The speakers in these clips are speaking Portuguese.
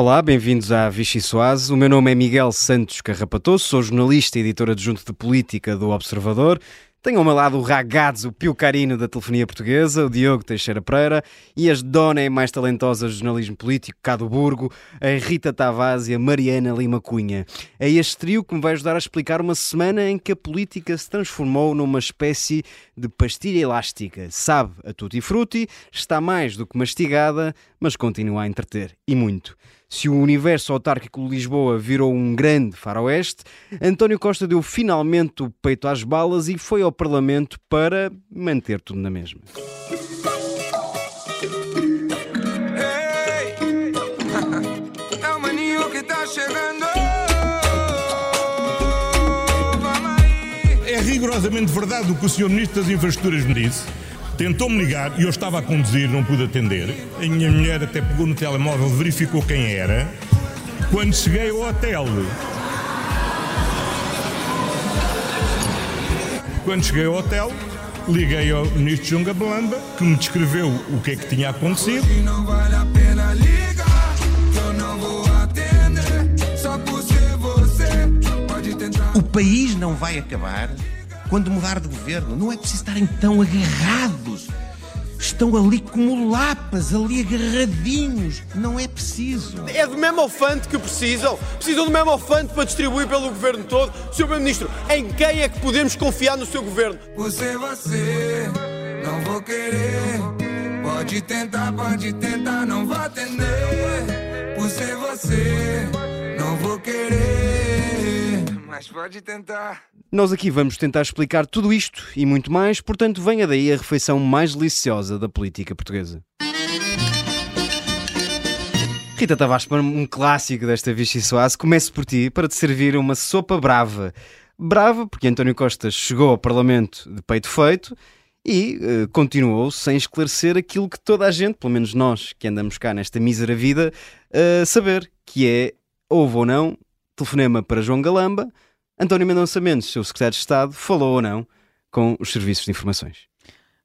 Olá, bem-vindos à Vichy Soase. O meu nome é Miguel Santos Carrapatoso, sou jornalista e editor adjunto de política do Observador tenho ao meu lado o ragazzo, o Pio Carino da telefonia portuguesa, o Diogo Teixeira Pereira e as donas mais talentosas do jornalismo político, cá do Burgo, a Rita Tavares e a Mariana Lima Cunha. É este trio que me vai ajudar a explicar uma semana em que a política se transformou numa espécie de pastilha elástica. Sabe a tutti frutti, está mais do que mastigada, mas continua a entreter. E muito. Se o universo autárquico de Lisboa virou um grande faroeste, António Costa deu finalmente o peito às balas e foi ao Parlamento para manter tudo na mesma. É rigorosamente verdade o que o Sr. Ministro das Infraestruturas me disse Tentou-me ligar e eu estava a conduzir, não pude atender. A minha mulher até pegou no telemóvel, verificou quem era. Quando cheguei ao hotel, quando cheguei ao hotel, liguei ao ministro Junga Belamba, que me descreveu o que é que tinha acontecido. O país não vai acabar quando mudar de governo. Não é preciso estarem tão agarrados. Estão ali como lapas, ali agarradinhos. Não é preciso. É do mesmo alfante que precisam. Precisam do mesmo alfante para distribuir pelo governo todo. Sr. Primeiro-Ministro, em quem é que podemos confiar no seu governo? Você, você, não vou querer. Pode tentar, pode tentar, não vou atender. Você, você, não vou querer. Mas pode tentar. Nós aqui vamos tentar explicar tudo isto e muito mais, portanto, venha daí a refeição mais deliciosa da política portuguesa. Rita Tavares, para um clássico desta Vichy Soase, começo por ti para te servir uma sopa brava. Brava porque António Costa chegou ao Parlamento de peito feito e uh, continuou sem esclarecer aquilo que toda a gente, pelo menos nós que andamos cá nesta mísera vida, uh, saber, que é, houve ou não, telefonema para João Galamba, António Mendonça Mendes, seu secretário de Estado, falou ou não com os serviços de informações?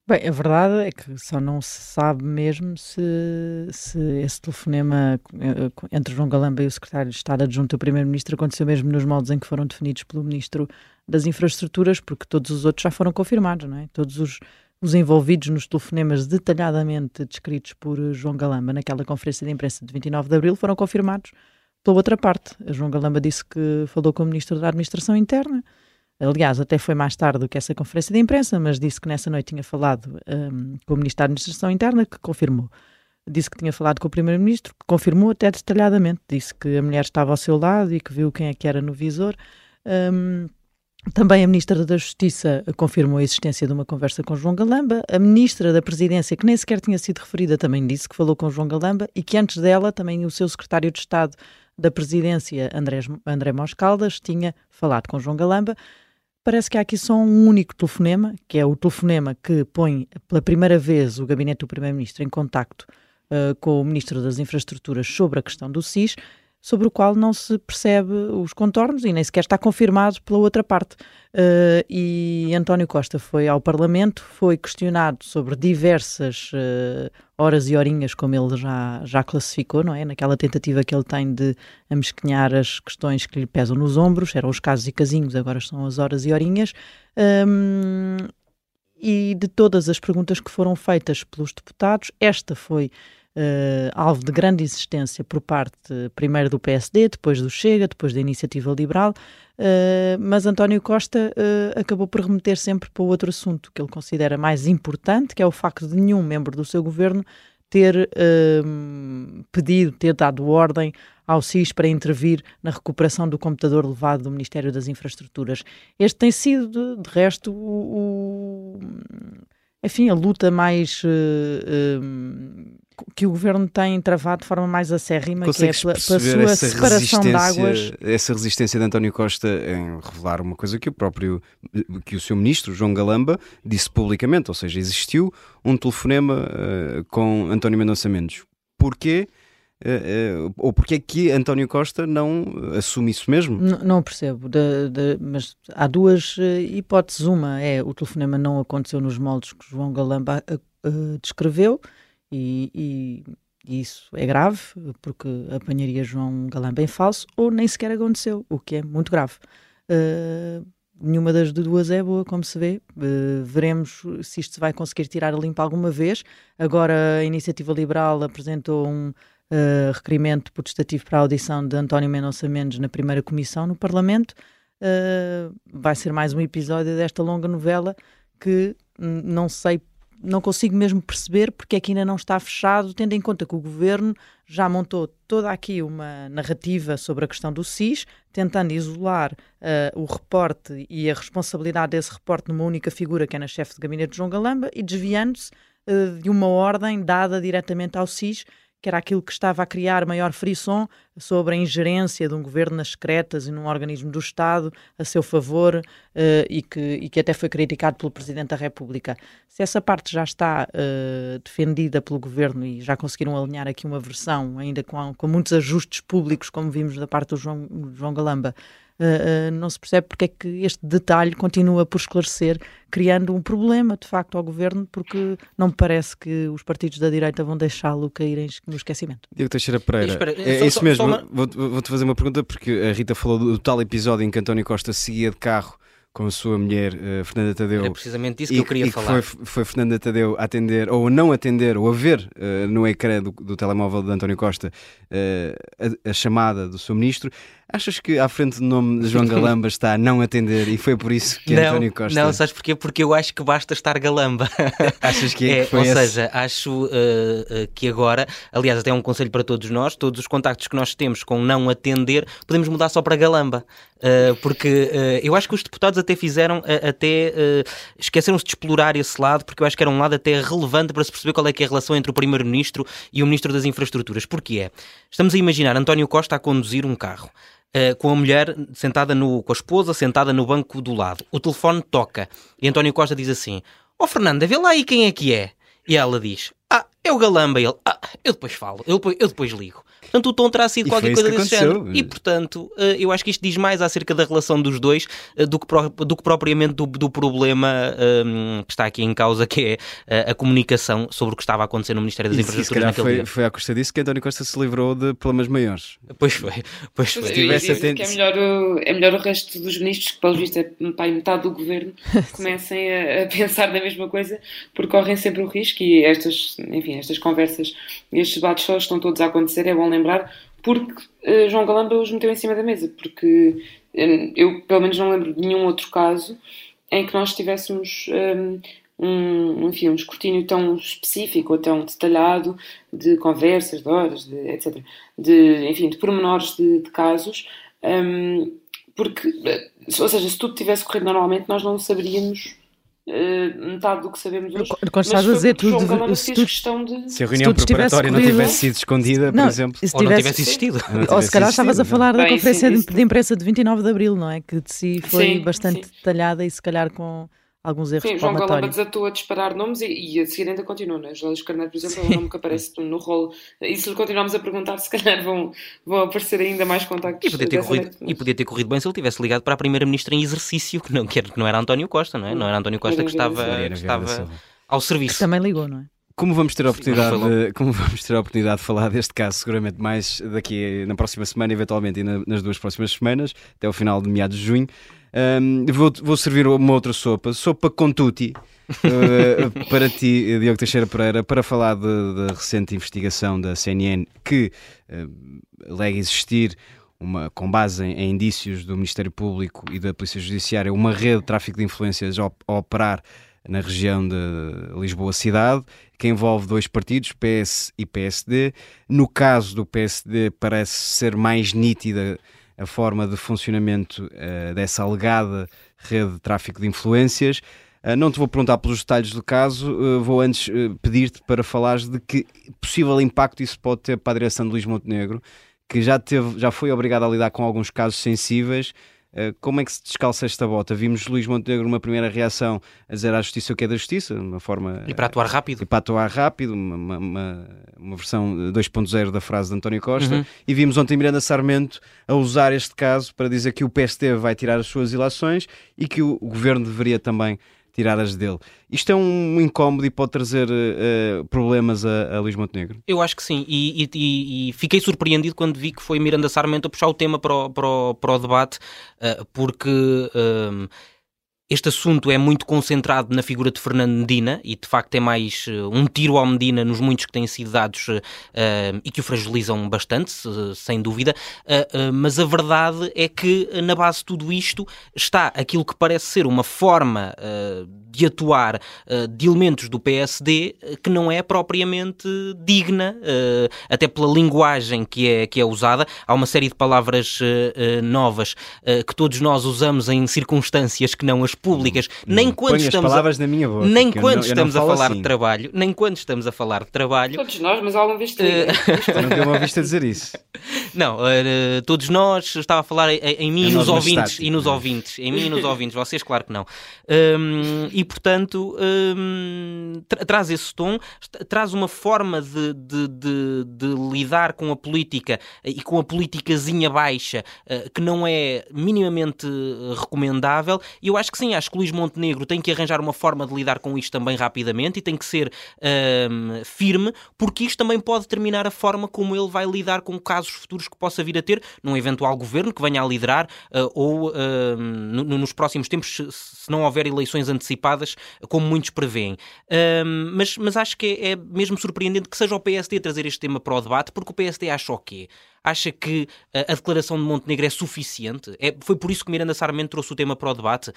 Bem, a verdade é que só não se sabe mesmo se, se esse telefonema eh, entre João Galamba e o secretário de Estado adjunto ao Primeiro-Ministro aconteceu mesmo nos moldes em que foram definidos pelo Ministro das Infraestruturas, porque todos os outros já foram confirmados, não é? Todos os, os envolvidos nos telefonemas detalhadamente descritos por João Galamba naquela conferência de imprensa de 29 de Abril foram confirmados pela outra parte, a João Galamba disse que falou com o Ministro da Administração Interna. Aliás, até foi mais tarde do que essa conferência de imprensa, mas disse que nessa noite tinha falado um, com o Ministro da Administração Interna, que confirmou. Disse que tinha falado com o Primeiro-Ministro, que confirmou até detalhadamente. Disse que a mulher estava ao seu lado e que viu quem é que era no visor. Um, também a Ministra da Justiça confirmou a existência de uma conversa com João Galamba. A Ministra da Presidência, que nem sequer tinha sido referida, também disse que falou com João Galamba e que antes dela também o seu Secretário de Estado da presidência, André, Moscaldas, tinha falado com João Galamba. Parece que há aqui só um único telefonema, que é o telefonema que põe pela primeira vez o gabinete do Primeiro-Ministro em contacto uh, com o Ministro das Infraestruturas sobre a questão do SIS sobre o qual não se percebe os contornos e nem sequer está confirmado pela outra parte. Uh, e António Costa foi ao Parlamento, foi questionado sobre diversas uh, horas e horinhas, como ele já, já classificou, não é? Naquela tentativa que ele tem de amesquinhar as questões que lhe pesam nos ombros, eram os casos e casinhos, agora são as horas e horinhas. Um, e de todas as perguntas que foram feitas pelos deputados, esta foi uh, alvo de grande insistência por parte, primeiro do PSD, depois do Chega, depois da Iniciativa Liberal, uh, mas António Costa uh, acabou por remeter sempre para outro assunto que ele considera mais importante, que é o facto de nenhum membro do seu governo ter pedido, ter dado ordem ao SIS para intervir na recuperação do computador levado do Ministério das Infraestruturas. Este tem sido, de, de resto, o, o, enfim, a luta mais uh, uh, que o governo tem travado de forma mais acérrima, Consegues que é pela, pela sua separação de águas. Essa resistência de António Costa em revelar uma coisa que o próprio, que o seu ministro, João Galamba, disse publicamente, ou seja, existiu um telefonema uh, com António Mendonça Mendes. Porquê? Uh, uh, ou porque é que António Costa não assume isso mesmo? N não percebo, de, de, mas há duas hipóteses. Uma é o telefonema não aconteceu nos moldes que João Galamba descreveu, e, e, isso é grave, porque apanharia João Galamba em falso, ou nem sequer aconteceu, o que é muito grave. Nenhuma das duas é boa, como se vê. Uh, veremos se isto vai conseguir tirar a limpa alguma vez. Agora a Iniciativa Liberal apresentou um uh, requerimento protestativo para a audição de António Mendonça Mendes na primeira comissão no Parlamento. Uh, vai ser mais um episódio desta longa novela que não sei não consigo mesmo perceber porque é que ainda não está fechado, tendo em conta que o governo já montou toda aqui uma narrativa sobre a questão do SIS, tentando isolar uh, o reporte e a responsabilidade desse reporte numa única figura, que é na chefe de gabinete de João Galamba, e desviando-se uh, de uma ordem dada diretamente ao SIS, que era aquilo que estava a criar maior frisson sobre a ingerência de um governo nas secretas e num organismo do Estado a seu favor uh, e, que, e que até foi criticado pelo Presidente da República. Se essa parte já está uh, defendida pelo governo e já conseguiram alinhar aqui uma versão, ainda com, com muitos ajustes públicos, como vimos da parte do João, João Galamba, Uh, uh, não se percebe porque é que este detalhe continua por esclarecer, criando um problema de facto ao governo, porque não me parece que os partidos da direita vão deixá-lo cair no esquecimento. Diego Teixeira Pereira, espera, é, é, isso mesmo. Uma... Vou-te vou fazer uma pergunta, porque a Rita falou do, do tal episódio em que António Costa seguia de carro com a sua mulher, uh, Fernanda Tadeu. É precisamente isso que eu queria e falar. Foi, foi Fernanda Tadeu a atender, ou não atender, ou a ver uh, no ecrã do, do, telemóvel de António Costa uh, a, a, chamada do seu ministro. Achas que à frente do nome de João Galamba está a não atender e foi por isso que não, António Costa. Não, sabes porquê? Porque eu acho que basta estar Galamba. Achas que é? Que ou esse? seja, acho uh, uh, que agora, aliás, até é um conselho para todos nós, todos os contactos que nós temos com não atender, podemos mudar só para Galamba. Uh, porque eu acho que os deputados até fizeram, até esqueceram-se de explorar esse lado, porque eu acho que era um lado até relevante para se perceber qual é que é a relação entre o Primeiro-Ministro e o Ministro das Infraestruturas. Porquê é? Estamos a imaginar António Costa a conduzir um carro. Uh, com a mulher sentada no, com a esposa sentada no banco do lado. O telefone toca e António Costa diz assim: Ó oh, Fernanda, vê lá aí quem é que é. E ela diz: Ah, é o Galamba. E ele: Ah, eu depois falo, eu depois, eu depois ligo. Portanto, o tom terá sido e qualquer coisa desse género. E, portanto, eh, eu acho que isto diz mais acerca da relação dos dois eh, do que, do que propriamente do, do problema um, ehm, que está aqui em causa, que é a, a, comunicação sobre o que estava a acontecer no Ministério das Infraestruturas naquele foi, dia. Foi à custa disso que António Costa se livrou de problemas maiores. Pois foi. Pois foi. tivesse atento... que é melhor, o, é melhor o resto dos ministros, que pelo visto é pai, metade do governo, comecem a, a, pensar na mesma coisa, porque correm sempre o risco e estas, enfim, estas conversas estes debates só estão todos a acontecer, é bom lembrar, porque uh, João Galamba os meteu em cima da mesa, porque um, eu pelo menos não lembro de nenhum outro caso em que nós tivéssemos um, um, enfim, um escrutínio tão específico ou tão detalhado de conversas, de horas, de, etc. De, enfim, de pormenores de, de casos, um, porque, eh, ou seja, se tudo tivesse corrido normalmente, nós não saberíamos uh, metade do que sabemos hoje. Quando estás a dizer tudo, se, tu, de... se a reunião preparatória não tivesse sido escondida, não, por exemplo, tivesse, ou não tivesse existido. Ou, se calhar estavas a falar da Bem, conferência sim, de, de imprensa de 29 de Abril, não é? Que de si foi sim, bastante sim. detalhada e se calhar com alguns erros Sim, João Galamba desatou a disparar nomes e, e a seguir ainda continua, não é? Jorge Carneiro, por exemplo, é um nome que aparece no rolo. E se lhe continuarmos a perguntar, se calhar vão, vão aparecer ainda mais contactos. E podia, ter corrido, e podia ter corrido bem se ele tivesse ligado para a Primeira-Ministra em exercício, que não, que não era António Costa, não é? Não era António Costa que estava, que estava ao serviço. Que também ligou, não é? Como vamos ter a oportunidade, de, como vamos ter a oportunidade de falar deste caso, seguramente mais daqui na próxima semana, eventualmente, e na, nas duas próximas semanas, até o final de meados de junho, um, vou, vou servir uma outra sopa, sopa com tutti. uh, para ti, Diogo Teixeira Pereira, para falar da recente investigação da CNN que uh, alega existir uma, com base em, em, indícios do Ministério Público e da Polícia Judiciária, uma rede de tráfico de influências a, a operar na região de Lisboa Cidade, que envolve dois partidos, PS e PSD. No caso do PSD, parece ser mais nítida a forma de funcionamento uh, dessa alegada rede de tráfico de influências. Uh, não te vou perguntar pelos detalhes do caso, uh, vou antes pedir-te para falares de que possível impacto isso pode ter para a direção de Luís Montenegro, que já, teve, já foi obrigado a lidar com alguns casos sensíveis como é que se descalça esta bota? Vimos Luís Montenegro numa primeira reação a dizer à justiça o que é da justiça, uma forma... E para atuar rápido. E para atuar rápido, uma, uma, uma versão 2.0 da frase de António Costa. Uhum. E vimos ontem Miranda Sarmento a usar este caso para dizer que o PST vai tirar as suas ilações e que o governo deveria também tiradas dele. Isto é um incómodo e pode trazer uh, problemas a, a Luís Montenegro? Eu acho que sim, e, e, e, fiquei surpreendido quando vi que foi Miranda Sarmento a puxar o tema para o, para o, para o debate, uh, porque. Este assunto é muito concentrado na figura de Fernando Medina e de facto é mais uh, um tiro ao Medina nos muitos que têm sido dados uh, e que o fragilizam bastante, sem dúvida, uh, mas a verdade é que na base de tudo isto está aquilo que parece ser uma forma de atuar de elementos do PSD que não é propriamente digna, até pela linguagem que é, que é usada. Há uma série de palavras novas que todos nós usamos em circunstâncias que não as públicas, não, nem quando estamos palavras a... na minha boca, nem quando não, estamos a falar assim. de trabalho, nem quando estamos a falar de trabalho. Todos nós, mas alguma vez te Não tenho uma vista a dizer isso. Não, uh, todos nós, estava a falar em, em mim e nos ouvintes, e nos ouvintes, em mim e nos ouvintes, vocês claro que não. Um, e portanto, um, tra traz esse tom, traz uma forma de, de, de, de, lidar com a política e com a politicazinha baixa uh, que não é minimamente recomendável. E eu acho que sim, acho que Luís Montenegro tem que arranjar uma forma de lidar com isto também rapidamente e tem que ser um, firme, porque isto também pode determinar a forma como ele vai lidar com casos futuros que possa vir a ter num eventual governo que venha a liderar uh, ou uh, no, nos próximos tempos, se, se, não houver eleições antecipadas, como muitos preveem. Uh, mas, mas acho que é, é, mesmo surpreendente que seja o PSD a trazer este tema para o debate, porque o PSD acha o quê? Acha que a declaração de Montenegro é suficiente? É, foi por isso que Miranda Sarmento trouxe o tema para o debate?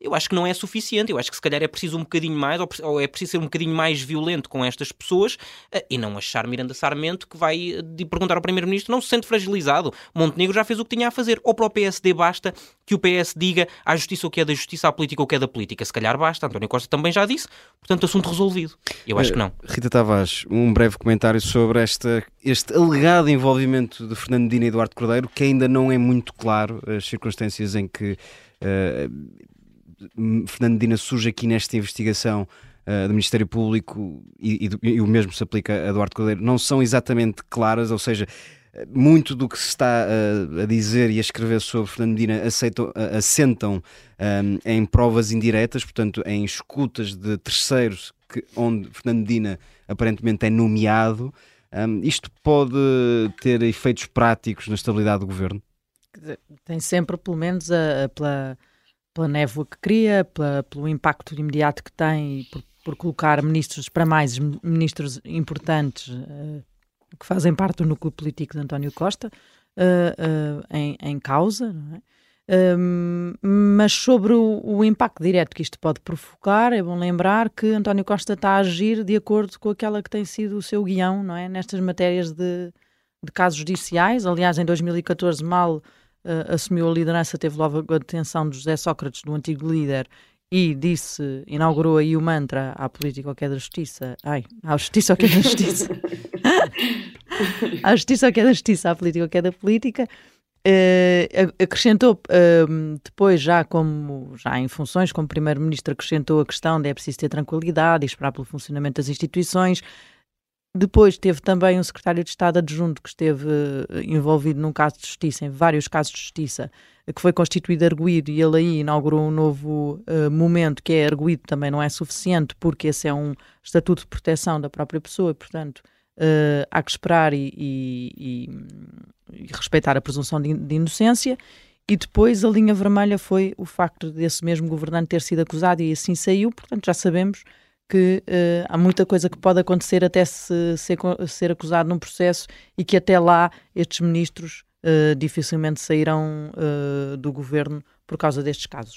Eu acho que não é suficiente. Eu acho que se calhar é preciso um bocadinho mais, ou é preciso ser um bocadinho mais violento com estas pessoas eh, e não achar Miranda Sarmento que vai eh, perguntar ao Primeiro-Ministro não se sente fragilizado. Montenegro já fez o que tinha a fazer. Ou para o PSD basta que o PS diga à justiça o que é da justiça, à política o que é da política. Se calhar basta. António Costa também já disse. Portanto, assunto resolvido. Eu acho que não. Eh, Rita Tavares, um breve comentário sobre esta, este alegado envolvimento de Fernando Dina e Eduardo Cordeiro, que ainda não é muito claro as circunstâncias em que. Uh, Fernando Medina surge aqui nesta investigação uh, do Ministério Público e, e, e, o mesmo se aplica a Eduardo Cordeiro, não são exatamente claras, ou seja, muito do que se está uh, a dizer e a escrever sobre Fernando Medina aceitam, uh, assentam um, em provas indiretas, portanto, em escutas de terceiros que, onde Fernando Medina aparentemente é nomeado. Um, isto pode ter efeitos práticos na estabilidade do governo? Tem sempre, pelo menos, a, a pela pela névoa que cria, pela, pelo impacto imediato que tem, por, por colocar ministros para mais ministros importantes uh, que fazem parte do núcleo político de António Costa uh, uh, em, em, causa, é? um, mas sobre o, o, impacto direto que isto pode provocar, é bom lembrar que António Costa está a agir de acordo com aquela que tem sido o seu guião, não é? Nestas matérias de, de casos judiciais. Aliás, em 2014, mal uh, assumiu a liderança, teve logo a detenção de José Sócrates, do antigo líder, e disse, inaugurou aí o mantra à política ou que é da justiça, ai, à justiça ou que é da justiça, à justiça ou que é da justiça, à política ou que é da política, uh, acrescentou uh, depois já como, já em funções como primeiro-ministro, acrescentou a questão de é preciso ter tranquilidade e esperar pelo funcionamento das instituições, depois teve também um secretário de Estado adjunto que esteve eh, envolvido num caso de justiça, em vários casos de justiça, que foi constituído arguído e ele aí inaugurou um novo uh, momento que é arguído também não é suficiente porque esse é um estatuto de proteção da própria pessoa portanto, uh, há que esperar e, e, e, e respeitar a presunção de, de inocência. E depois a linha vermelha foi o facto desse mesmo governante ter sido acusado e assim saiu, portanto já sabemos que uh, há muita coisa que pode acontecer até se ser, ser acusado num processo e que até lá estes ministros uh, dificilmente sairão uh, do governo por causa destes casos.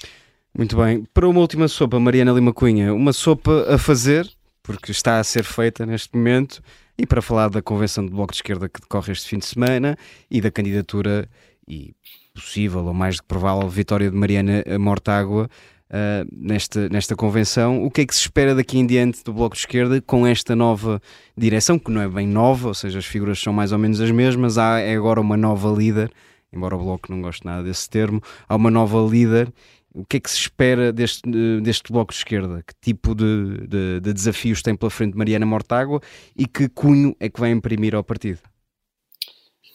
Muito bem. Para uma última sopa, Mariana Lima Cunha, uma sopa a fazer, porque está a ser feita neste momento, e para falar da convenção do Bloco de Esquerda que decorre este fim de semana e da candidatura e possível ou mais do que provável vitória de Mariana Mortágua uh, nesta, nesta convenção. O que é que se espera daqui em diante do Bloco de Esquerda com esta nova direção, que não é bem nova, ou seja, as figuras são mais ou menos as mesmas, há é agora uma nova líder, embora o Bloco não goste nada desse termo, há uma nova líder. O que é que se espera deste, deste Bloco de Esquerda? Que tipo de, de, de desafios tem pela frente Mariana Mortágua e que cunho é que vai imprimir ao partido?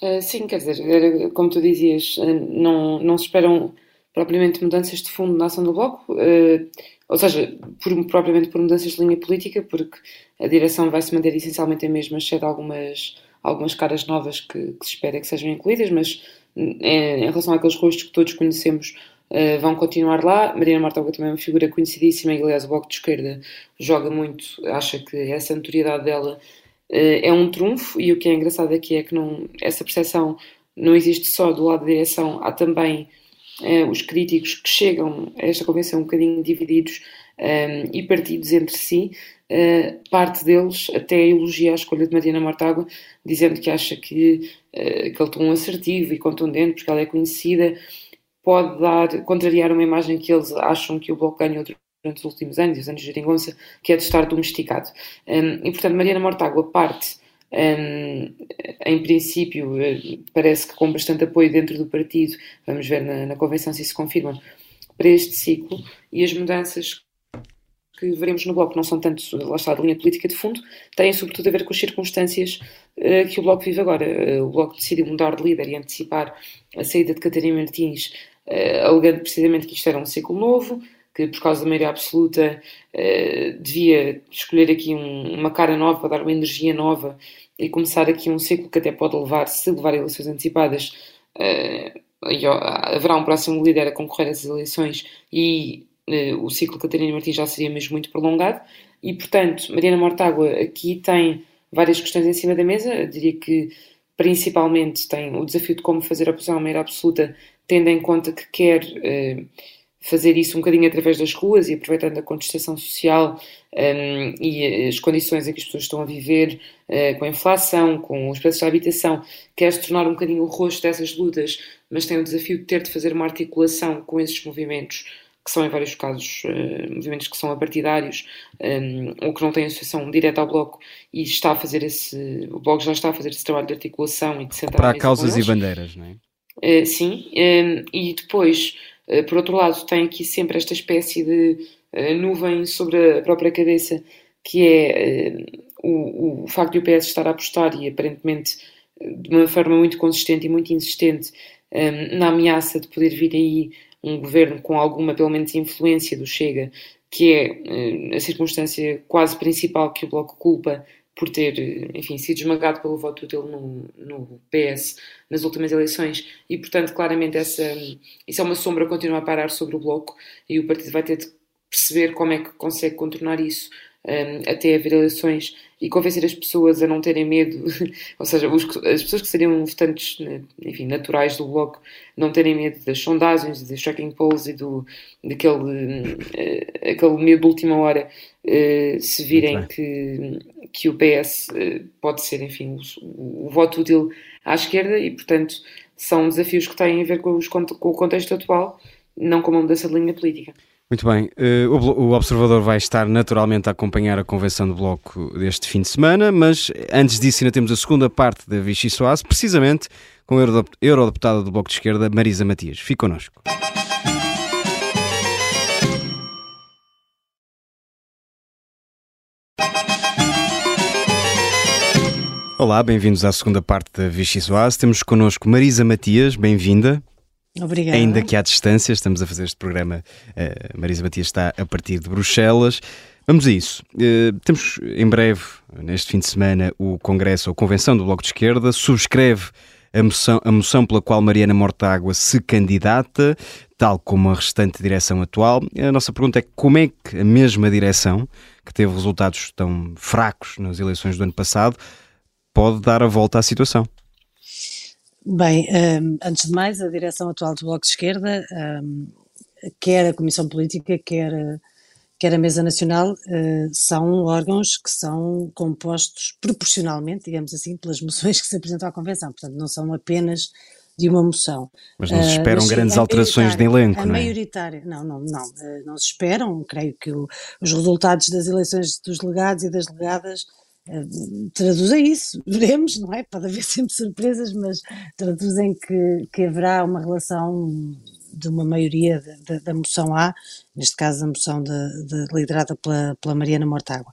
Uh, sim, quer dizer, como tu dizias, não, não se esperam propriamente mudanças de fundo na ação do Bloco. Uh, ou seja, por, propriamente por mudanças de linha política, porque a direção vai se manter essencialmente a mesma, exceto algumas, algumas caras novas que, que se espera que sejam incluídas, mas em, em relação àqueles rostos que todos conhecemos, Uh, vão continuar lá. Mariana Mortágua também é uma figura conhecidíssima e, aliás, o Bloco de Esquerda joga muito, acha que essa notoriedade dela uh, é um trunfo. E o que é engraçado aqui é que não, essa percepção não existe só do lado da direção, há também os críticos que chegam a esta convenção um bocadinho divididos um, e partidos entre si. parte deles até elogia a escolha de Mariana Mortágua, dizendo que acha que aquele tom assertivo e contundente, porque ela é conhecida pode dar, contrariar uma imagem que eles acham que o Bloco ganhou durante os últimos anos, os anos de geringonça, que é de estar domesticado. Um, e, portanto, Mariana Mortágua parte, um, em princípio, eh, parece que com bastante apoio dentro do partido, vamos ver na, na convenção se isso confirma, para este ciclo, e as mudanças que veremos no Bloco não são tanto, lá está, de linha política de fundo, têm sobretudo a ver com as circunstâncias uh, que o Bloco vive agora. Uh, o Bloco decidiu mudar de líder e antecipar a saída de Catarina Martins uh, alegando precisamente que isto era um ciclo novo, que por causa da maioria absoluta uh, devia escolher aqui um, uma cara nova dar uma energia nova e começar aqui um ciclo que até pode levar, se levar eleições antecipadas, uh, haverá um próximo líder a concorrer a essas eleições e uh, o ciclo Catarina Martins já seria mesmo muito prolongado. E, portanto, Mariana Mortágua aqui tem várias questões em cima da mesa. Eu diria que principalmente tem o desafio de como fazer a oposição à maioria absoluta tendo em conta que quer uh, fazer isso um bocadinho através das ruas e aproveitando a contestação social um, e as condições em que as pessoas estão a viver, uh, com a inflação, com os preços da habitação, quer se tornar um bocadinho o rosto dessas lutas, mas tem o desafio de ter de fazer uma articulação com esses movimentos que são em vários casos uh, movimentos que são apartidários um, ehm, ou que não têm associação direta ao Bloco e está a fazer esse, o Bloco já está a fazer esse trabalho de articulação e de sentar Para causas e bandeiras, não é? Uh, sim, um, ehm, e depois, por outro lado, tem aqui sempre esta espécie de uh, nuvem sobre a própria cabeça, que é o, o, facto de o PS estar a apostar e aparentemente de uma forma muito consistente e muito insistente na ameaça de poder vir aí um governo com alguma, pelo menos, influência do Chega, que é a circunstância quase principal que o Bloco culpa por ter, enfim, sido esmagado pelo voto dele no, no PS nas últimas eleições e, portanto, claramente essa, isso é uma sombra que continua a parar sobre o Bloco e o partido vai ter de perceber como é que consegue contornar isso um, até haver eleições e convencer as pessoas a não terem medo, ou seja, os, as pessoas que seriam votantes né, enfim, naturais do Bloco não terem medo das sondagens, dos tracking polls e do, daquele uh, aquele medo de última hora uh, se virem que, que o PS uh, eh, pode ser, enfim, o, o, voto útil à esquerda e, portanto, são desafios que têm a ver com, os, com o contexto atual, não com uma mudança de linha política. Muito bem. Uh, o, Observador vai estar naturalmente a acompanhar a convenção do Bloco deste fim de semana, mas antes disso ainda temos a segunda parte da Vichy Soase, precisamente com a eurodeputada do Bloco de Esquerda, Marisa Matias. Fique connosco. Olá, bem-vindos à segunda parte da Vichy Soase. Temos connosco Marisa Matias, bem-vinda. Obrigada. Ainda que à distância, estamos a fazer este programa. Uh, Marisa Matias está a partir de Bruxelas. Vamos a isso. Uh, temos em breve, neste fim de semana, o Congresso ou Convenção do Bloco de Esquerda. Subscreve a moção, a moção pela qual Mariana Mortágua se candidata, tal como a restante direção atual. A nossa pergunta é como é que a mesma direção, que teve resultados tão fracos nas eleições do ano passado, pode dar a volta à situação? Bem, um, antes de mais, a direção atual do Bloco de Esquerda, um, quer a Comissão Política, quer, quer a Mesa Nacional, uh, são órgãos que são compostos proporcionalmente, digamos assim, pelas moções que se apresentam à Convenção. Portanto, não são apenas de uma moção. Mas não se esperam uh, grandes alterações de elenco, a não é? maioritária, não, não, não, uh, não se esperam. Creio que o, os resultados das eleições dos delegados e das traduzem isso, veremos, não é? Pode haver sempre surpresas, mas traduzem que, que haverá uma relação de uma maioria da moção A, neste caso a moção de, de, liderada pela, pela Mariana Mortágua.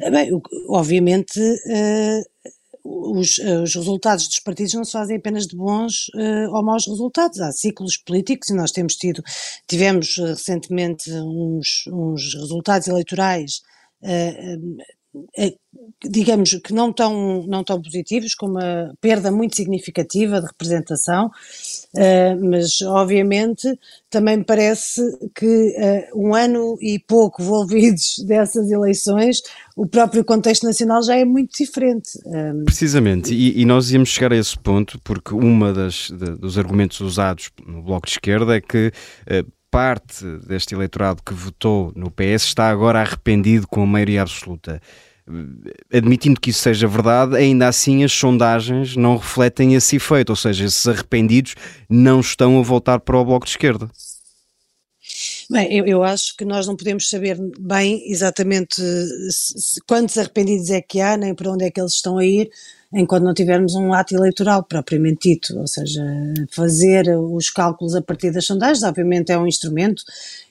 Bem, obviamente uh, os, os, resultados dos partidos não se fazem apenas de bons uh, ou maus resultados, há ciclos políticos e nós temos tido, tivemos uh, recentemente uns, uns resultados eleitorais uh, digamos que não tão, não tão positivos, com uma perda muito significativa de representação, uh, mas obviamente também me parece que uh, um ano e pouco envolvidos dessas eleições, o próprio contexto nacional já é muito diferente. Precisamente, e, e, nós íamos chegar a esse ponto, porque uma das dos argumentos usados no Bloco de Esquerda é que uh, parte deste eleitorado que votou no PS está agora arrependido com a maioria absoluta admitindo que isso seja verdade, ainda assim as sondagens não refletem esse efeito, ou seja, esses arrependidos não estão a voltar para o bloco de esquerda. Bem, eu, eu, acho que nós não podemos saber bem exatamente se, quantos arrependidos é que há, nem para onde é que eles estão a ir, enquanto não tivermos um ato eleitoral propriamente dito, ou seja, fazer os cálculos a partir das sondagens, obviamente é um instrumento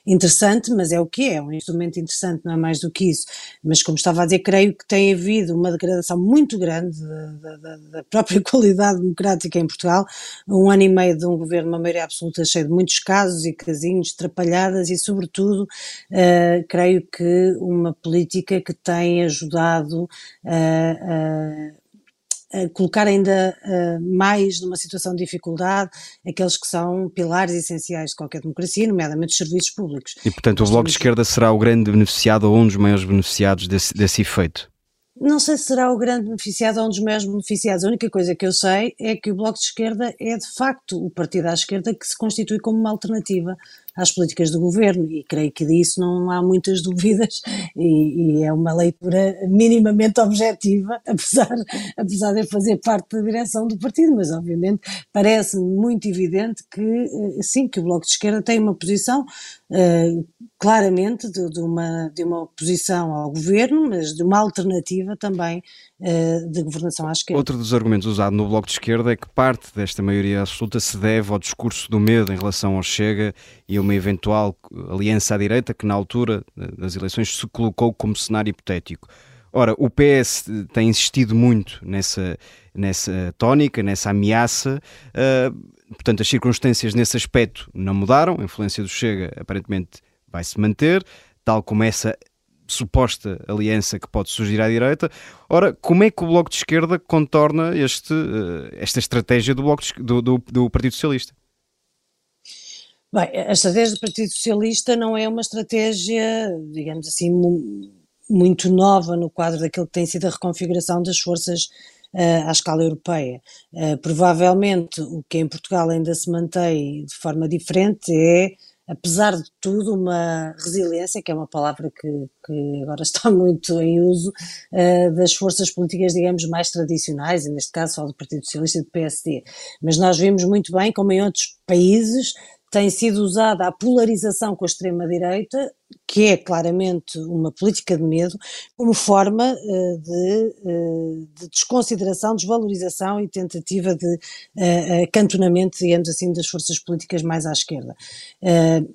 interessante, mas é o que é, é um instrumento interessante, não é mais do que isso. Mas como estava a dizer, creio que tem havido uma degradação muito grande da, da, da própria qualidade democrática em Portugal, um ano e meio de um governo, uma maioria absoluta, cheio de muitos casos e casinhos, atrapalhadas e, sobretudo, uh, creio que uma política que tem ajudado uh, uh, colocar ainda uh, mais numa situação de dificuldade aqueles que são pilares essenciais de qualquer democracia, nomeadamente os serviços públicos. E, portanto, o Bloco de Esquerda será o grande beneficiado ou um dos maiores beneficiados desse, desse efeito? Não sei se será o grande beneficiado ou um dos maiores beneficiados. A única coisa que eu sei é que o Bloco de Esquerda é, de facto, o partido à esquerda que se constitui como uma alternativa às políticas do governo e creio que disso não há muitas dúvidas e, e, é uma leitura minimamente objetiva, apesar, apesar de fazer parte da direção do partido, mas obviamente parece-me muito evidente que eh, sim, que o Bloco de Esquerda tem uma posição uh, claramente de, de, uma, de uma oposição ao governo, mas de uma alternativa também de governação à esquerda. Outro dos argumentos usados no Bloco de Esquerda é que parte desta maioria absoluta se deve ao discurso do medo em relação ao Chega e a uma eventual aliança à direita que na altura das eleições se colocou como cenário hipotético. Ora, o PS tem insistido muito nessa, nessa tónica, nessa ameaça. Uh, portanto, as circunstâncias nesse aspecto não mudaram. A influência do Chega aparentemente vai se manter, tal como essa suposta aliança que pode surgir à direita. Ora, como é que o Bloco de Esquerda contorna este, uh, esta estratégia do, Bloco de, do, do, do Partido Socialista? Bem, a estratégia do Partido Socialista não é uma estratégia, digamos assim, muito nova no quadro daquilo que tem sido a reconfiguração das forças uh, à escala europeia. Uh, provavelmente o que em Portugal ainda se mantém de forma diferente é apesar de tudo, uma resiliência, que é uma palavra que, que agora está muito em uso, uh, das forças políticas, digamos, mais tradicionais, e neste caso só do Partido Socialista e do PSD. Mas nós vimos muito bem como em outros países tem sido usada a polarização com a extrema-direita que é claramente uma política de medo, como forma uh, de, uh, de, desconsideração, desvalorização e tentativa de acantonamento, digamos assim, das forças políticas mais à esquerda.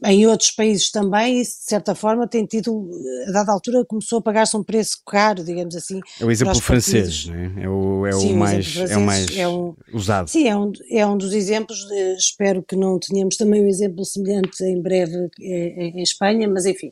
em outros países também, isso de certa forma tem tido, a dada altura, começou a pagar-se um preço caro, digamos assim. É o exemplo francês, né? é o, é sim, o mais, é o mais é um, usado. Sim, é um, é um dos exemplos, espero que não tenhamos também um exemplo semelhante em breve em, em Espanha, mas enfim,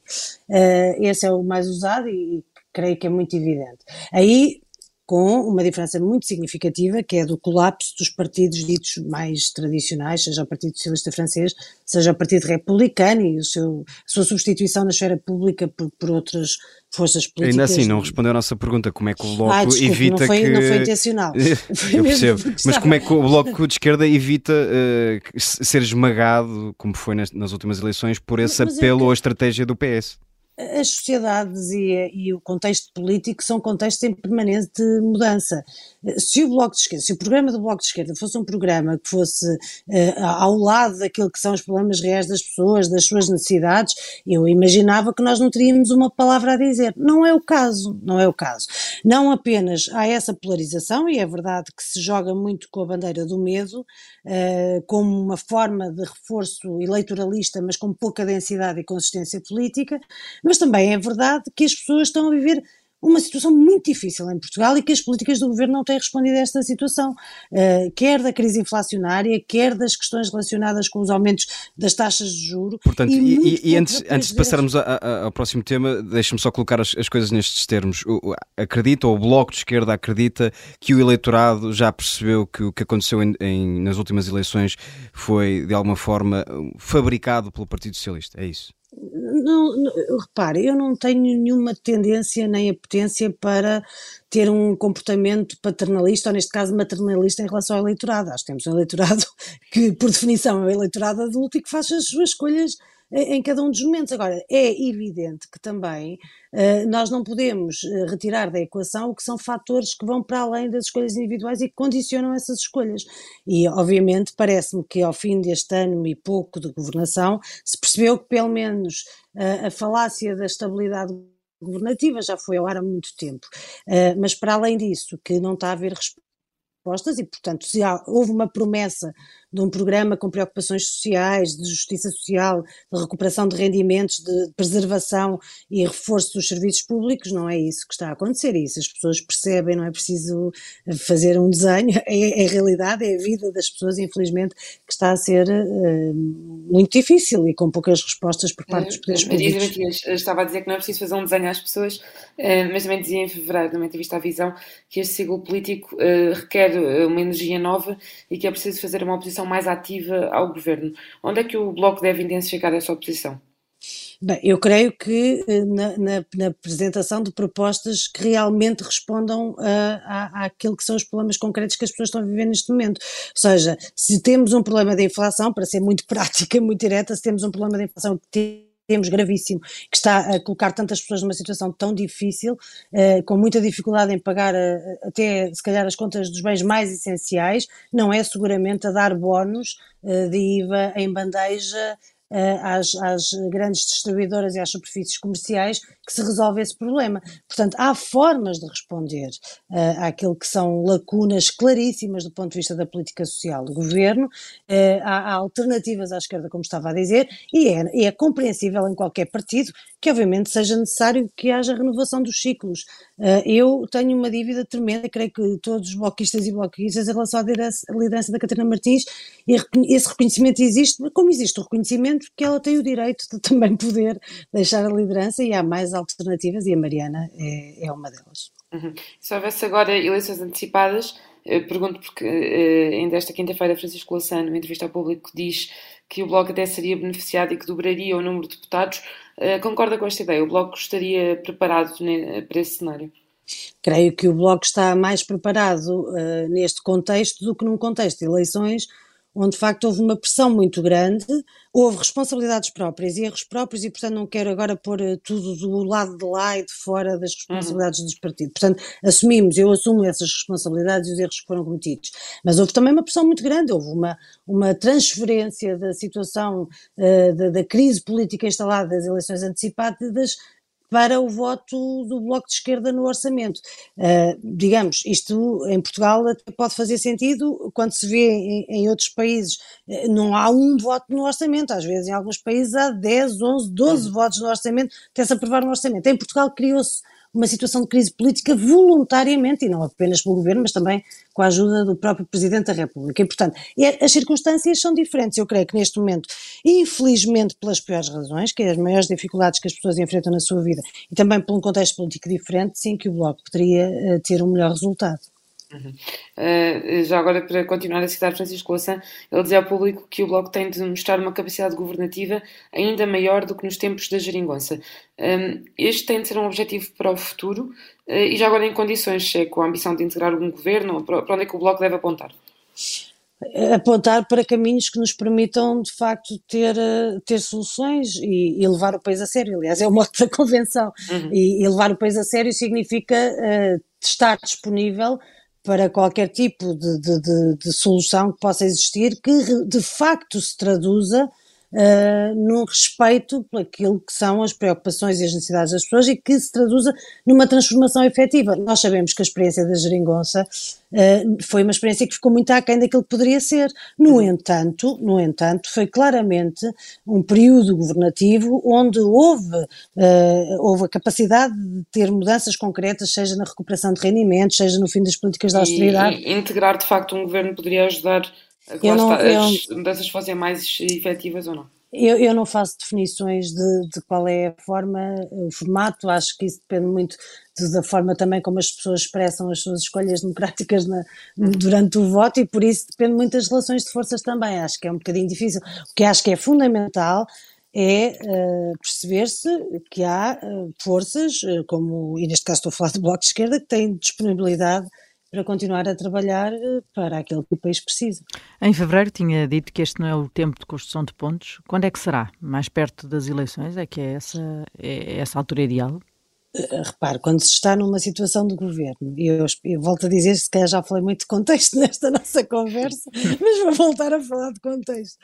Uh, esse é o mais usado e, e creio que é muito evidente. Aí com uma diferença muito significativa, que é do colapso dos partidos ditos mais tradicionais, seja o Partido Socialista Francês, seja o Partido Republicano e o seu, a sua substituição na esfera pública por, por outras forças políticas. Ainda assim, não respondeu a nossa pergunta, como é que o Bloco ah, desculpe, evita não foi, que... Não foi intencional. Eu percebo, mas como é que o Bloco de Esquerda evita uh, ser esmagado, como foi nas, nas últimas eleições, por esse mas, mas apelo que... ou estratégia do PS? As sociedades e, e, o contexto político são contextos em permanente mudança. Se o Bloco de Esquerda, se o programa do Bloco de Esquerda fosse um programa que fosse uh, ao lado daquilo que são os problemas reais das pessoas, das suas necessidades, eu imaginava que nós não teríamos uma palavra a dizer. Não é o caso, não é o caso. Não apenas há essa polarização, e é verdade que se joga muito com a bandeira do medo, uh, como uma forma de reforço eleitoralista, mas com pouca densidade e consistência política, mas também é verdade que as pessoas estão a viver uma situação muito difícil em Portugal e que as políticas do governo não têm respondido a esta situação, uh, quer da crise inflacionária, quer das questões relacionadas com os aumentos das taxas de juro. Portanto, e, e, e antes, antes de passarmos a, a, ao próximo tema, deixe-me só colocar as, as, coisas nestes termos. O, acredita, ou o Bloco de Esquerda acredita que o eleitorado já percebeu que o que aconteceu em, em, nas últimas eleições foi, de alguma forma, fabricado pelo Partido Socialista? É isso? Não, não, repare, eu não tenho nenhuma tendência nem apetência para ter um comportamento paternalista, ou neste caso maternalista, em relação ao eleitorado. Acho que temos um eleitorado que, por definição, é um eleitorado adulto e que faz as suas escolhas em cada um dos momentos. Agora, é evidente que também uh, nós não podemos eh, retirar da equação o que são fatores que vão para além das escolhas individuais e que condicionam essas escolhas. E, obviamente, parece-me que ao fim deste ano e pouco de governação se percebeu que, pelo menos, a falácia da estabilidade governativa já foi ao ar há muito tempo. Mas, para além disso, que não está a haver respostas e, portanto, se há, houve uma promessa de um programa com preocupações sociais, de justiça social, de recuperação de rendimentos, de preservação e reforço dos serviços públicos, não é isso que está a acontecer. E isso as pessoas percebem, não é preciso fazer um desenho, é, é a realidade, é a vida das pessoas, infelizmente, que está a ser uh, muito difícil e com poucas respostas por parte dos poderes públicos. Matias, estava a dizer que não é preciso fazer um desenho às pessoas, uh, mas também dizia em fevereiro, numa entrevista à Visão, que este ciclo político uh, requer uma energia nova e que é preciso fazer uma oposição oposição mais ativa ao governo. Onde é que o Bloco deve intensificar essa oposição? Bem, eu creio que eh, na, na, na, apresentação de propostas que realmente respondam a, àquilo que são os problemas concretos que as pessoas estão a viver neste momento. Ou seja, se temos um problema de inflação, para ser muito prática, muito direta, se temos um problema de inflação que temos gravíssimo, que está a colocar tantas pessoas numa situação tão difícil, eh, com muita dificuldade em pagar eh, até se calhar as contas dos bens mais essenciais, não é seguramente a dar bónus eh, de IVA em bandeja uh, às, às, grandes distribuidoras e às superfícies comerciais que se resolve esse problema. Portanto, há formas de responder uh, àquilo que são lacunas claríssimas do ponto de vista da política social do governo, uh, há, há, alternativas à esquerda, como estava a dizer, e é, é compreensível em qualquer partido que, obviamente, seja necessário que haja renovação dos ciclos. Eu tenho uma dívida tremenda, creio que todos os bloquistas e bloquistas, em relação à liderança da Catarina Martins, e esse reconhecimento existe, como existe o reconhecimento que ela tem o direito de também poder deixar a liderança e há mais alternativas e a Mariana é, é uma delas. Uhum. Se houvesse agora eleições antecipadas, pergunto porque uh, ainda esta quinta-feira Francisco Lassano, numa entrevista ao público, diz que o Bloco até seria beneficiado e que dobraria o número de deputados. Uh, concorda com esta ideia? O Bloco estaria preparado para esse cenário? Creio que o Bloco está mais preparado uh, neste contexto do que num contexto de eleições onde de facto houve uma pressão muito grande, houve responsabilidades próprias e erros próprios, e portanto não quero agora pôr eh, tudo do lado de lá e de fora das responsabilidades uhum. dos partidos. Portanto, assumimos, eu assumo essas responsabilidades e os erros que foram cometidos. Mas houve também uma pressão muito grande, houve uma, uma transferência da situação uh, da, da, crise política instalada das eleições antecipadas para o voto do Bloco de Esquerda no orçamento. Uh, digamos, isto em Portugal até pode fazer sentido quando se vê em, em, outros países, eh, não há um voto no orçamento, às vezes em alguns países há 10, 11, 12 votos no orçamento até se aprovar um orçamento. Em Portugal criou-se uma situação de crise política voluntariamente, e não apenas pelo governo, mas também com a ajuda do próprio Presidente da República. E, portanto, as circunstâncias são diferentes. Eu creio que neste momento, infelizmente pelas piores razões, que é as maiores dificuldades que as pessoas enfrentam na sua vida, e também por um contexto político diferente, sim que o Bloco poderia uh, ter um melhor resultado. Uhum. Uh, já agora, para continuar a citar Francisco Louçã, ele dizia ao público que o Bloco tem de mostrar uma capacidade governativa ainda maior do que nos tempos da geringonça. Um, este tem de ser um objetivo para o futuro uh, e já agora em condições, é com a ambição de integrar algum governo, para, para onde é que o Bloco deve apontar? apontar para caminhos que nos permitam de facto ter, eh, ter soluções e, e levar o país a sério. Aliás, é o modo da convenção. Uhum. E, e, levar o país a sério significa uh, estar disponível para qualquer tipo de, de, de, de, solução que possa existir que de facto se traduza uh, num respeito por aquilo que são as preocupações e as necessidades das pessoas e que se traduza numa transformação efetiva. Nós sabemos que a experiência da geringonça uh, foi uma experiência que ficou muito aquém daquilo que poderia ser. No uhum. entanto, no entanto, foi claramente um período governativo onde houve, uh, houve a capacidade de ter mudanças concretas, seja na recuperação de rendimentos, seja no fim das políticas de austeridade. E, e integrar, de facto, um governo poderia ajudar eu não, está, eu, as mudanças fossem mais efetivas ou não? Eu, eu não faço definições de, de, qual é a forma, o formato, acho que isso depende muito de, da forma também como as pessoas expressam as suas escolhas democráticas na, durante o voto e por isso depende muito das relações de forças também, acho que é um bocadinho difícil. O que acho que é fundamental é uh, perceber-se que há uh, forças, uh, como, e neste caso estou a falar do Bloco de Esquerda, que têm disponibilidade para continuar a trabalhar eh, para aquilo que o país precisa. Em fevereiro tinha dito que este não é o tempo de construção de pontos. Quando é que será? Mais perto das eleições? É que é essa, é essa altura ideal? Eh, repare, quando se está numa situação de governo, e eu, eu, volto a dizer, se calhar já falei muito de contexto nesta nossa conversa, mas vou voltar a falar de contexto.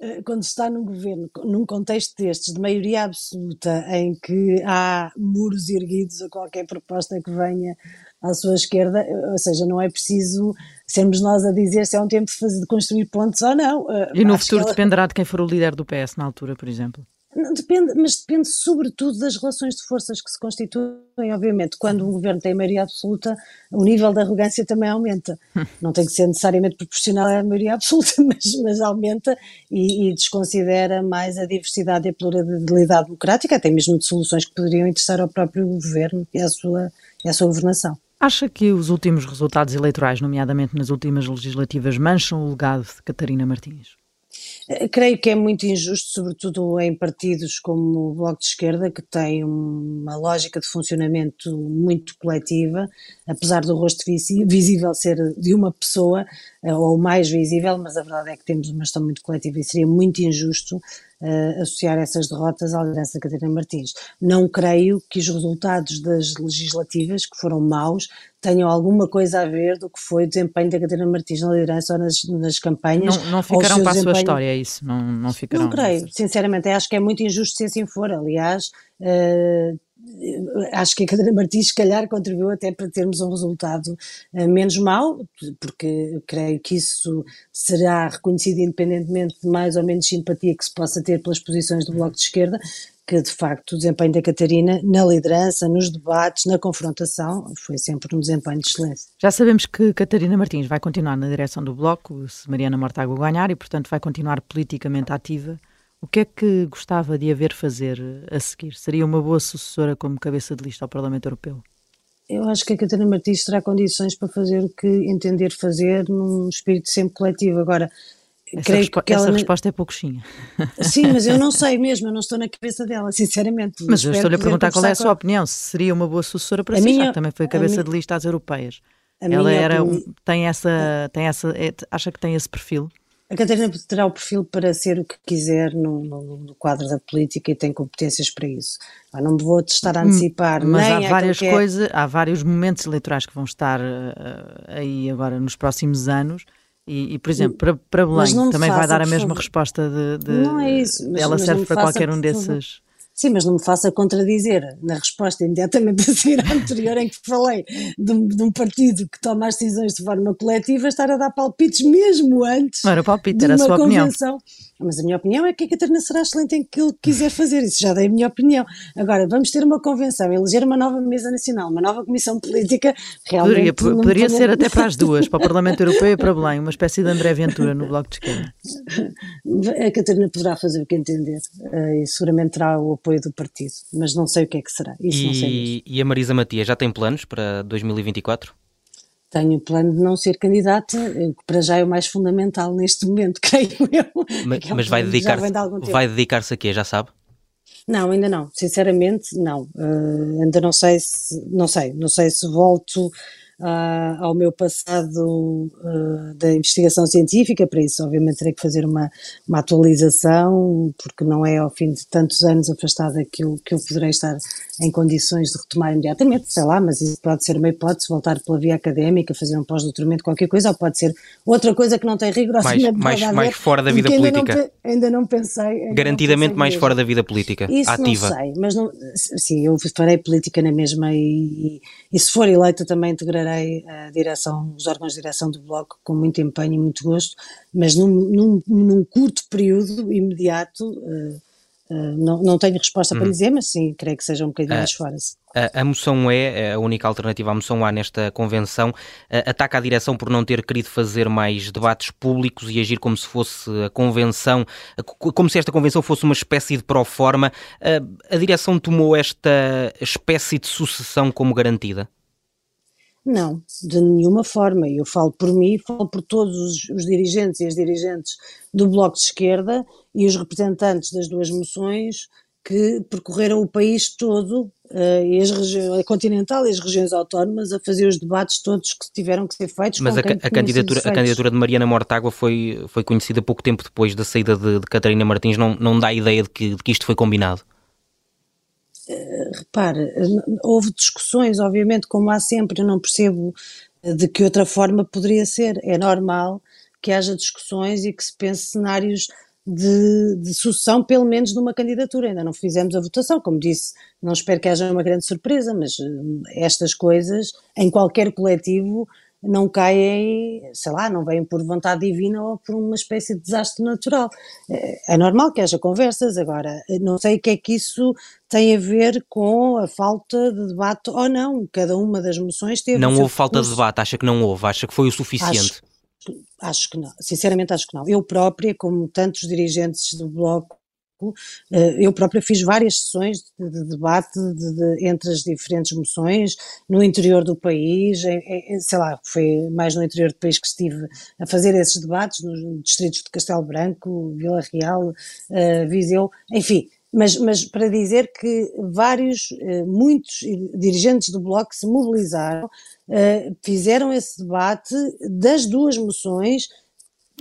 Eh, quando se está num governo, num contexto destes, de maioria absoluta, em que há muros erguidos a qualquer proposta que venha à sua esquerda, ou seja, não é preciso sermos nós a dizer se é um tempo de, construir pontos ou não. Eh, e no Acho futuro ela... dependerá de quem for o líder do PS na altura, por exemplo? Não, depende, mas depende sobretudo das relações de forças que se constituem, obviamente. Quando um governo tem maioria absoluta, o nível de arrogância também aumenta. Não tem que ser necessariamente proporcional à maioria absoluta, mas, mas aumenta e, e, desconsidera mais a diversidade e a pluralidade democrática, até mesmo de soluções que poderiam interessar ao próprio governo e à sua, e à sua governação. Acha que os últimos resultados eleitorais, nomeadamente nas últimas legislativas, mancham o legado de Catarina Martins? Eh, creio que é muito injusto, sobretudo em partidos como o Bloco de Esquerda, que tem uma lógica de funcionamento muito coletiva, apesar do rosto visível ser de uma pessoa, eh, ou mais visível, mas a verdade é que temos uma gestão muito coletiva e seria muito injusto uh, associar essas derrotas à liderança da Catarina Martins. Não creio que os resultados das legislativas, que foram maus, tenham alguma coisa a ver do que foi o desempenho da Catarina Martins na liderança ou nas, nas campanhas. Não, não ficarão para a sua história, é isso? Não, não ficarão. Não creio, sinceramente, acho que é muito injusto se assim for. Aliás, uh, acho que a Catarina Martins, se calhar, contribuiu até para termos um resultado uh, menos mau, porque creio que isso será reconhecido independentemente de mais ou menos simpatia que se possa ter pelas posições do Bloco de Esquerda, que de facto o desempenho da Catarina na liderança, nos debates, na confrontação, foi sempre um desempenho de excelência. Já sabemos que Catarina Martins vai continuar na direção do Bloco, se Mariana Mortágua ganhar, e portanto vai continuar politicamente ativa. O que é que gostava de haver fazer a seguir? Seria uma boa sucessora como cabeça de lista ao Parlamento Europeu? Eu acho que a Catarina Martins terá condições para fazer o que entender fazer num espírito sempre coletivo. Agora, essa, creio que essa ela... resposta é pouquinha. Sim, mas eu não sei mesmo, eu não estou na cabeça dela, sinceramente. Mas eu estou-lhe a perguntar qual é a sua opinião, se seria uma boa sucessora para a si, minha... já também foi cabeça minha... de lista às europeias. A ela era opinião... um, tem essa, tem essa, é, acha que tem esse perfil? A Catarina terá o perfil para ser o que quiser no, no, no, quadro da política e tem competências para isso. Eu não me vou estar a hum, antecipar. Mas há várias é... coisas, há vários momentos eleitorais que vão estar uh, aí agora nos próximos anos. E, e por exemplo, para, para Belém também vai dar a mesma resposta de, de não é isso, ela serve para qualquer um desses. Sim, mas não me faça contradizer na resposta imediatamente a seguir à anterior em que falei de um, de um, partido que toma as decisões de forma coletiva, estar a dar palpites mesmo antes. Não era palpite, era a sua convenção. opinião. Mas a minha opinião é que a Catarina será excelente em que ele quiser fazer, isso já dei a minha opinião. Agora, vamos ter uma convenção, eleger uma nova mesa nacional, uma nova comissão política, realmente... Poderia, poderia ser até para as duas, para o Parlamento Europeu e para Belém, uma espécie de André Ventura no Bloco de Esquerda. A Catarina poderá fazer o que entender eh, e seguramente terá o apoio do partido, mas não sei o que é que será, isso e, não sei E a Marisa Matias já tem planos para 2024? tenho o plano de não ser candidata, que para já é o mais fundamental neste momento, creio eu. Mas, é um mas vai dedicar-se de vai dedicar a quê, já sabe? Não, ainda não, sinceramente não. Uh, ainda não sei se não sei, não sei se volto uh, ao meu passado uh, da investigação científica, para isso obviamente terei que fazer uma, uma atualização, porque não é ao fim de tantos anos afastada que eu, que eu poderei estar em condições de retomar imediatamente, sei lá, mas isso pode ser uma hipótese, voltar pela via académica, fazer um pós-doutoramento, qualquer coisa, ou pode ser outra coisa que não tem rigorosamente mais, mais, mais fora da vida política. Ainda não, ainda não pensei. Ainda Garantidamente não pensei mais mesmo. fora da vida política, isso ativa. não sei, mas não, sim, eu farei política na mesma e, e, se for eleita também integrarei a direção, os órgãos de direção do Bloco com muito empenho e muito gosto, mas num, num, num curto período imediato uh, uh, não, não tenho resposta hum. para dizer, mas sim, creio que seja um bocadinho uh, mais fora. A, a moção é a única alternativa à moção A nesta convenção. Ataca a direção por não ter querido fazer mais debates públicos e agir como se fosse a convenção, como se esta convenção fosse uma espécie de pró-forma. A direção tomou esta espécie de sucessão como garantida? Não, de nenhuma forma. Eu falo por mim, falo por todos os, os, dirigentes e as dirigentes do Bloco de Esquerda e os representantes das duas moções que percorreram o país todo, uh, e as a continental e as regiões autónomas, a fazer os debates todos que tiveram que ser feitos. Mas a, a, candidatura, a candidatura de Mariana Mortágua foi, foi conhecida pouco tempo depois da saída de, de Catarina Martins, não, não dá ideia de que, de que isto foi combinado? Uh, repare, houve discussões, obviamente, como há sempre, eu não percebo de que outra forma poderia ser. É normal que haja discussões e que se pense cenários de, de sucessão, pelo menos de uma candidatura. Ainda não fizemos a votação, como disse, não espero que haja uma grande surpresa, mas estas coisas, em qualquer coletivo, não caem, sei lá, não vêm por vontade divina ou por uma espécie de desastre natural. É normal que haja conversas, agora, não sei o que é que isso tem a ver com a falta de debate ou não. Cada uma das moções teve. Não houve falta de debate, acha que não houve, acha que foi o suficiente. Acho, acho que não, sinceramente acho que não. Eu própria, como tantos dirigentes do Bloco, eu própria fiz várias sessões de, de debate de, de, entre as diferentes moções no interior do país, sei lá, foi mais no interior do país que estive a fazer esses debates, nos distritos de Castelo Branco, Vila Real, uh, Viseu, enfim, mas, mas, para dizer que vários, muitos dirigentes do Bloco se mobilizaram, fizeram esse debate das duas moções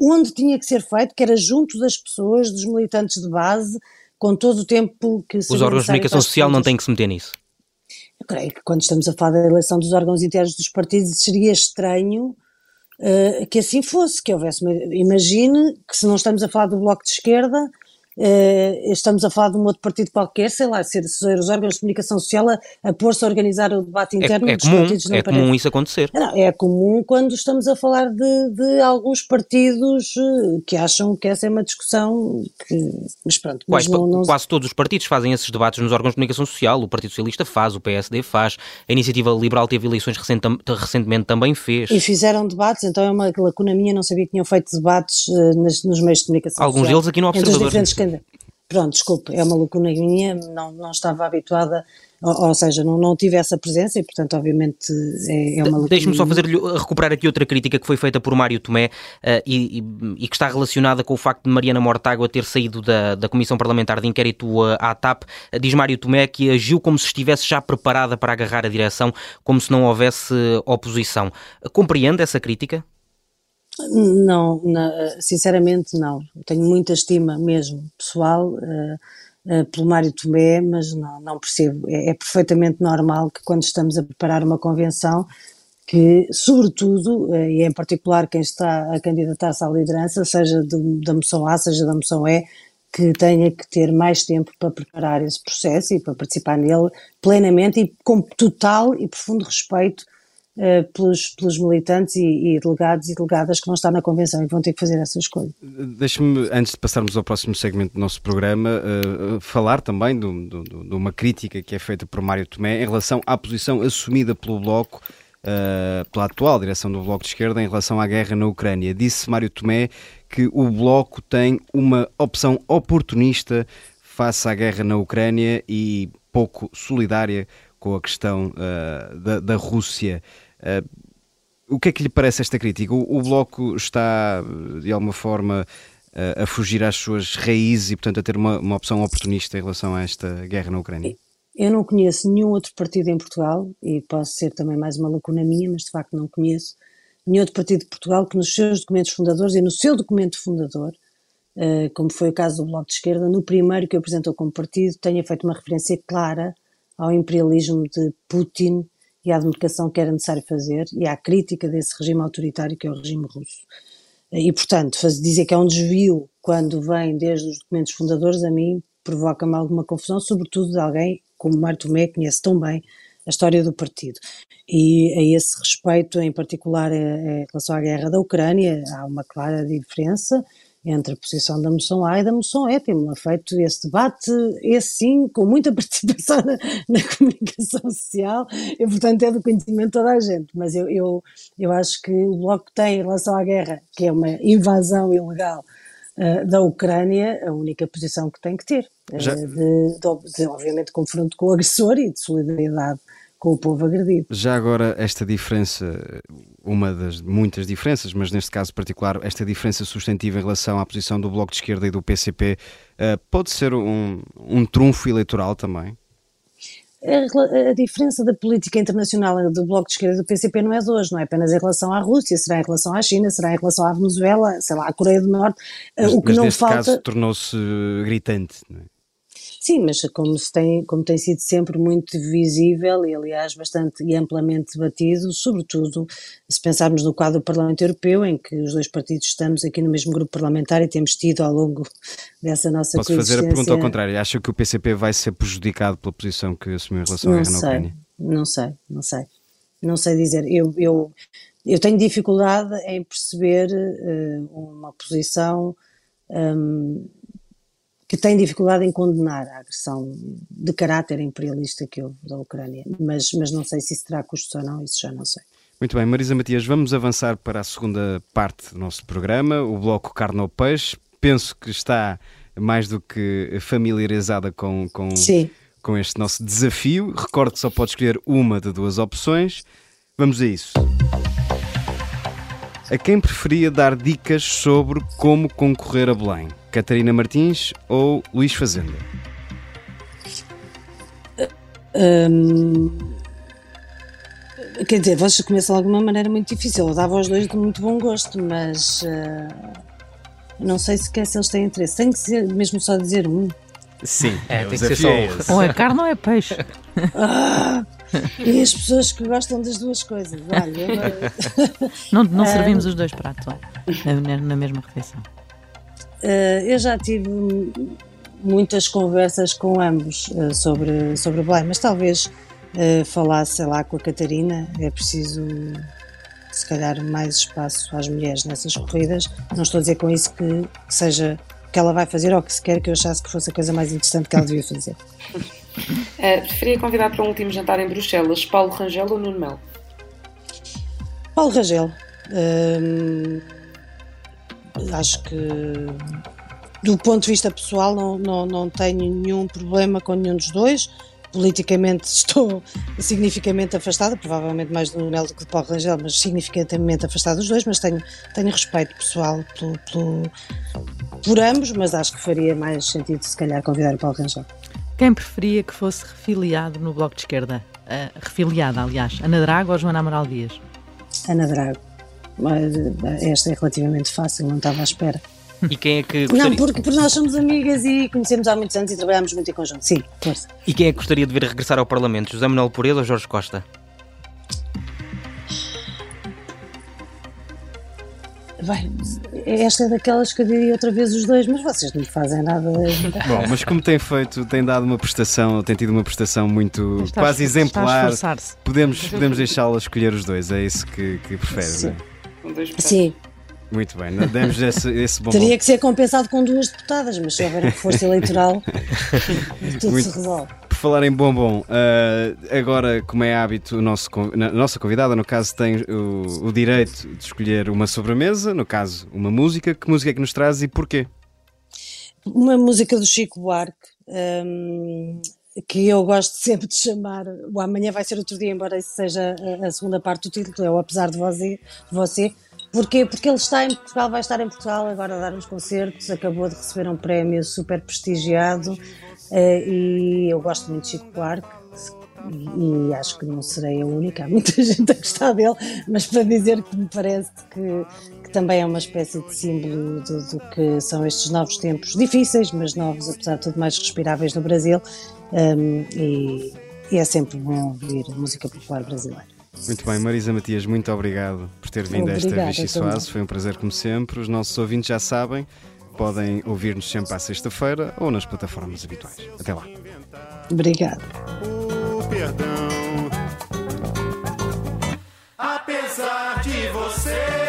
onde tinha que ser feito, que era junto das pessoas, dos militantes de base, com todo o tempo que Os órgãos de comunicação social não têm que se meter nisso. Eu creio que quando estamos a falar da eleição dos órgãos internos dos partidos seria estranho uh, que assim fosse, que houvesse uma, imagine que se não estamos a falar do Bloco de Esquerda, Uh, estamos a falar de um outro partido qualquer, sei lá, ser, ser os órgãos de comunicação social a, a pôr-se a organizar o debate interno é, é dos comum, partidos. É comum isso acontecer. Não, é comum quando estamos a falar de, de alguns partidos uh, que acham que essa é uma discussão que. Mas pronto, mas Quais, não, não... Quase todos os partidos fazem esses debates nos órgãos de comunicação social. O Partido Socialista faz, o PSD faz, a Iniciativa Liberal teve eleições recent, recentemente também fez. E fizeram debates, então é uma lacuna minha, não sabia que tinham feito debates uh, nas, nos meios de comunicação Alguns social. deles aqui no Observador. Pronto, desculpe, é uma lacuna minha, não, não estava habituada, ou, ou seja, não, não tive essa presença e, portanto, obviamente é, é uma lacuna. Deixe-me só fazer recuperar aqui outra crítica que foi feita por Mário Tomé uh, e, e, que está relacionada com o facto de Mariana Mortágua ter saído da, da Comissão Parlamentar de Inquérito uh, à TAP. Uh, diz Mário Tomé que agiu como se estivesse já preparada para agarrar a direção, como se não houvesse oposição. Compreende essa crítica? Não, sinceramente não. Tenho muita estima mesmo pessoal uh, uh, pelo Mário Tomé, mas não, não percebo. É, é, perfeitamente normal que quando estamos a preparar uma convenção, que sobretudo, uh, e em particular quem está a candidatar-se à liderança, seja do, da moção A, seja da moção E, que tenha que ter mais tempo para preparar esse processo e para participar nele plenamente e com total e profundo respeito pelos, pelos, militantes e, e, delegados e delegadas que vão estar na convenção e vão ter que fazer essa escolha. Deixe-me, antes de passarmos ao próximo segmento do nosso programa, uh, falar também de, uma crítica que é feita por Mário Tomé em relação à posição assumida pelo Bloco, uh, pela atual direção do Bloco de Esquerda, em relação à guerra na Ucrânia. Disse Mário Tomé que o Bloco tem uma opção oportunista face à guerra na Ucrânia e pouco solidária com a questão da, da Rússia. Uh, o que é que lhe parece esta crítica? O, o Bloco está, de alguma forma, uh, a fugir às suas raízes e, portanto, a ter uma, uma opção oportunista em relação a esta guerra na Ucrânia? Eu não conheço nenhum outro partido em Portugal, e posso ser também mais uma lacuna minha, mas de facto não conheço, nenhum outro partido de Portugal que nos seus documentos fundadores e no seu documento fundador, uh, como foi o caso do Bloco de Esquerda, no primeiro que apresentou como partido, tenha feito uma referência clara ao imperialismo de Putin e à demarcação que era necessário fazer e à crítica desse regime autoritário que é o regime russo. E, portanto, dizer que é um desvio quando vem desde os documentos fundadores, a mim provoca-me alguma confusão, sobretudo de alguém como Mário Tomé conhece tão bem a história do partido. E a esse respeito, em particular em relação à guerra da Ucrânia, há uma clara diferença entre a posição da moção A e da moção E. Temos feito esse debate, esse sim, com muita participação na, na, comunicação social e, portanto, é do conhecimento de toda a gente. Mas eu, eu, eu acho que o Bloco tem, em relação à guerra, que é uma invasão ilegal uh, da Ucrânia, a única posição que tem que ter. Uh, de, de, de, obviamente, confronto com o agressor e de solidariedade com o povo agredido. Já agora, esta diferença, uma das muitas diferenças, mas neste caso particular, esta diferença substantiva em relação à posição do Bloco de Esquerda e do PCP, eh, pode ser um, um trunfo eleitoral também? A, a, diferença da política internacional do Bloco de Esquerda e do PCP não é de hoje, não é apenas em relação à Rússia, será em relação à China, será em relação à Venezuela, sei lá, à Coreia do Norte. Mas, o que mas não neste falta... caso tornou-se gritante, não é? Sim, mas como, se tem, como tem sido sempre muito visível e, aliás, bastante e amplamente debatido, sobretudo se pensarmos no quadro do Parlamento Europeu, em que os dois partidos estamos aqui no mesmo grupo parlamentar e temos tido ao longo dessa nossa Posso fazer a pergunta ao contrário? Acha que o PCP vai ser prejudicado pela posição que assumiu em relação não à guerra na Ucrânia? Não sei, não sei. Não sei dizer. Eu, eu, eu tenho dificuldade em perceber uh, uma posição. Um, que tem dificuldade em condenar a agressão de caráter imperialista que houve da Ucrânia, mas, mas não sei se isso terá custos ou não, isso já não sei. Muito bem, Marisa Matias, vamos avançar para a segunda parte do nosso programa, o bloco Carne ao Peixe. Penso que está mais do que familiarizada com, com, com este nosso desafio. Recordo que só pode escolher uma de duas opções. Vamos a isso. A quem preferia dar dicas sobre como concorrer a Belém? Catarina Martins ou Luís Fazenda? Hum, quer dizer, vocês começam de alguma maneira muito difícil. Eu dava aos dois de muito bom gosto, mas uh, não sei sequer se eles têm interesse. Tem que ser mesmo só dizer um. Sim, é, tem que ser só um. Ou é carne ou é peixe. Ah, e as pessoas que gostam das duas coisas. Olha, não, não servimos os dois pratos na mesma refeição. Uh, eu já tive muitas conversas com ambos uh, sobre, sobre Belém, mas talvez uh, falasse, sei lá, com a Catarina. É preciso, se calhar, mais espaço às mulheres nessas corridas. Não estou a dizer com isso que, que seja que ela vai fazer ou que se quer que eu achasse que fosse a coisa mais interessante que ela devia fazer. Uh, preferia convidar para um último jantar em Bruxelas Paulo Rangel ou Nuno Melo? Paulo Rangel. Uh, acho que do ponto de vista pessoal não, não, não tenho nenhum problema com nenhum dos dois. Politicamente estou significativamente afastada, provavelmente mais do Melo do que do Paulo Rangel, mas significativamente afastada dos dois, mas tenho, tenho respeito pessoal pelo, pelo, por ambos, mas acho que faria mais sentido se calhar convidar o Paulo Rangel. Quem preferia que fosse refiliado no Bloco de Esquerda? Uh, refiliada, aliás, Ana Drago ou Joana Amaral Dias? Ana Drago mas esta é relativamente fácil, não estava à espera. E quem é que gostaria... Não, porque, porque nós somos amigas e conhecemos há muitos anos e trabalhamos muito em conjunto. Sim, força. E quem é que gostaria de ver regressar ao Parlamento? José Manuel Pureza ou Jorge Costa? Bem, esta é daquelas que eu diria outra vez os dois, mas vocês não fazem nada. Bom, mas como tem feito, tem dado uma prestação, tem tido uma prestação muito está quase exemplar, podemos, podemos deixá-la escolher os dois, é isso que, que prefere, Sim. não é? Sim. Muito bem, demos esse, esse bom. Teria que ser compensado com duas deputadas, mas se houver força eleitoral, tudo Muito. se resolve. Por falar em bombom, uh, agora, como é hábito, o nosso, a nossa convidada, no caso, tem o, o, direito de escolher uma sobremesa, no caso, uma música. Que música é que nos traz e porquê? Uma música do Chico Buarque. Um, que eu gosto sempre de chamar, o amanhã vai ser outro dia, embora isso seja a, a segunda parte do título, é o Apesar de Você, de você Porquê? Porque ele está em Portugal, vai estar em Portugal agora a dar uns concertos, acabou de receber um prémio super prestigiado e eu gosto muito de Chico Buarque e, acho que não serei a única, há muita gente a gostar dele, mas para dizer que me parece que, que também é uma espécie de símbolo do, do, que são estes novos tempos, difíceis, mas novos, apesar de tudo, mais respiráveis no Brasil, um, e, e é sempre bom ouvir música popular brasileira. Muito bem, Marisa Matias, muito obrigado por ter vindo Obrigada, a esta Vichy Soase. Foi um prazer, como sempre. Os nossos ouvintes já sabem, podem ouvir-nos sempre à sexta-feira ou nas plataformas habituais. Até lá. Obrigada. O perdão. Apesar de você,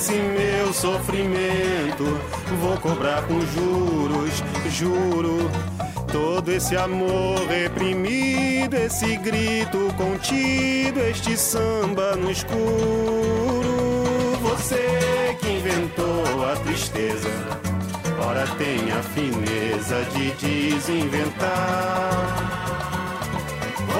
esse meu sofrimento, vou cobrar com juros, juro. Todo esse amor reprimido, esse grito contido, este samba no escuro. Você que inventou a tristeza, ora tem a fineza de desinventar.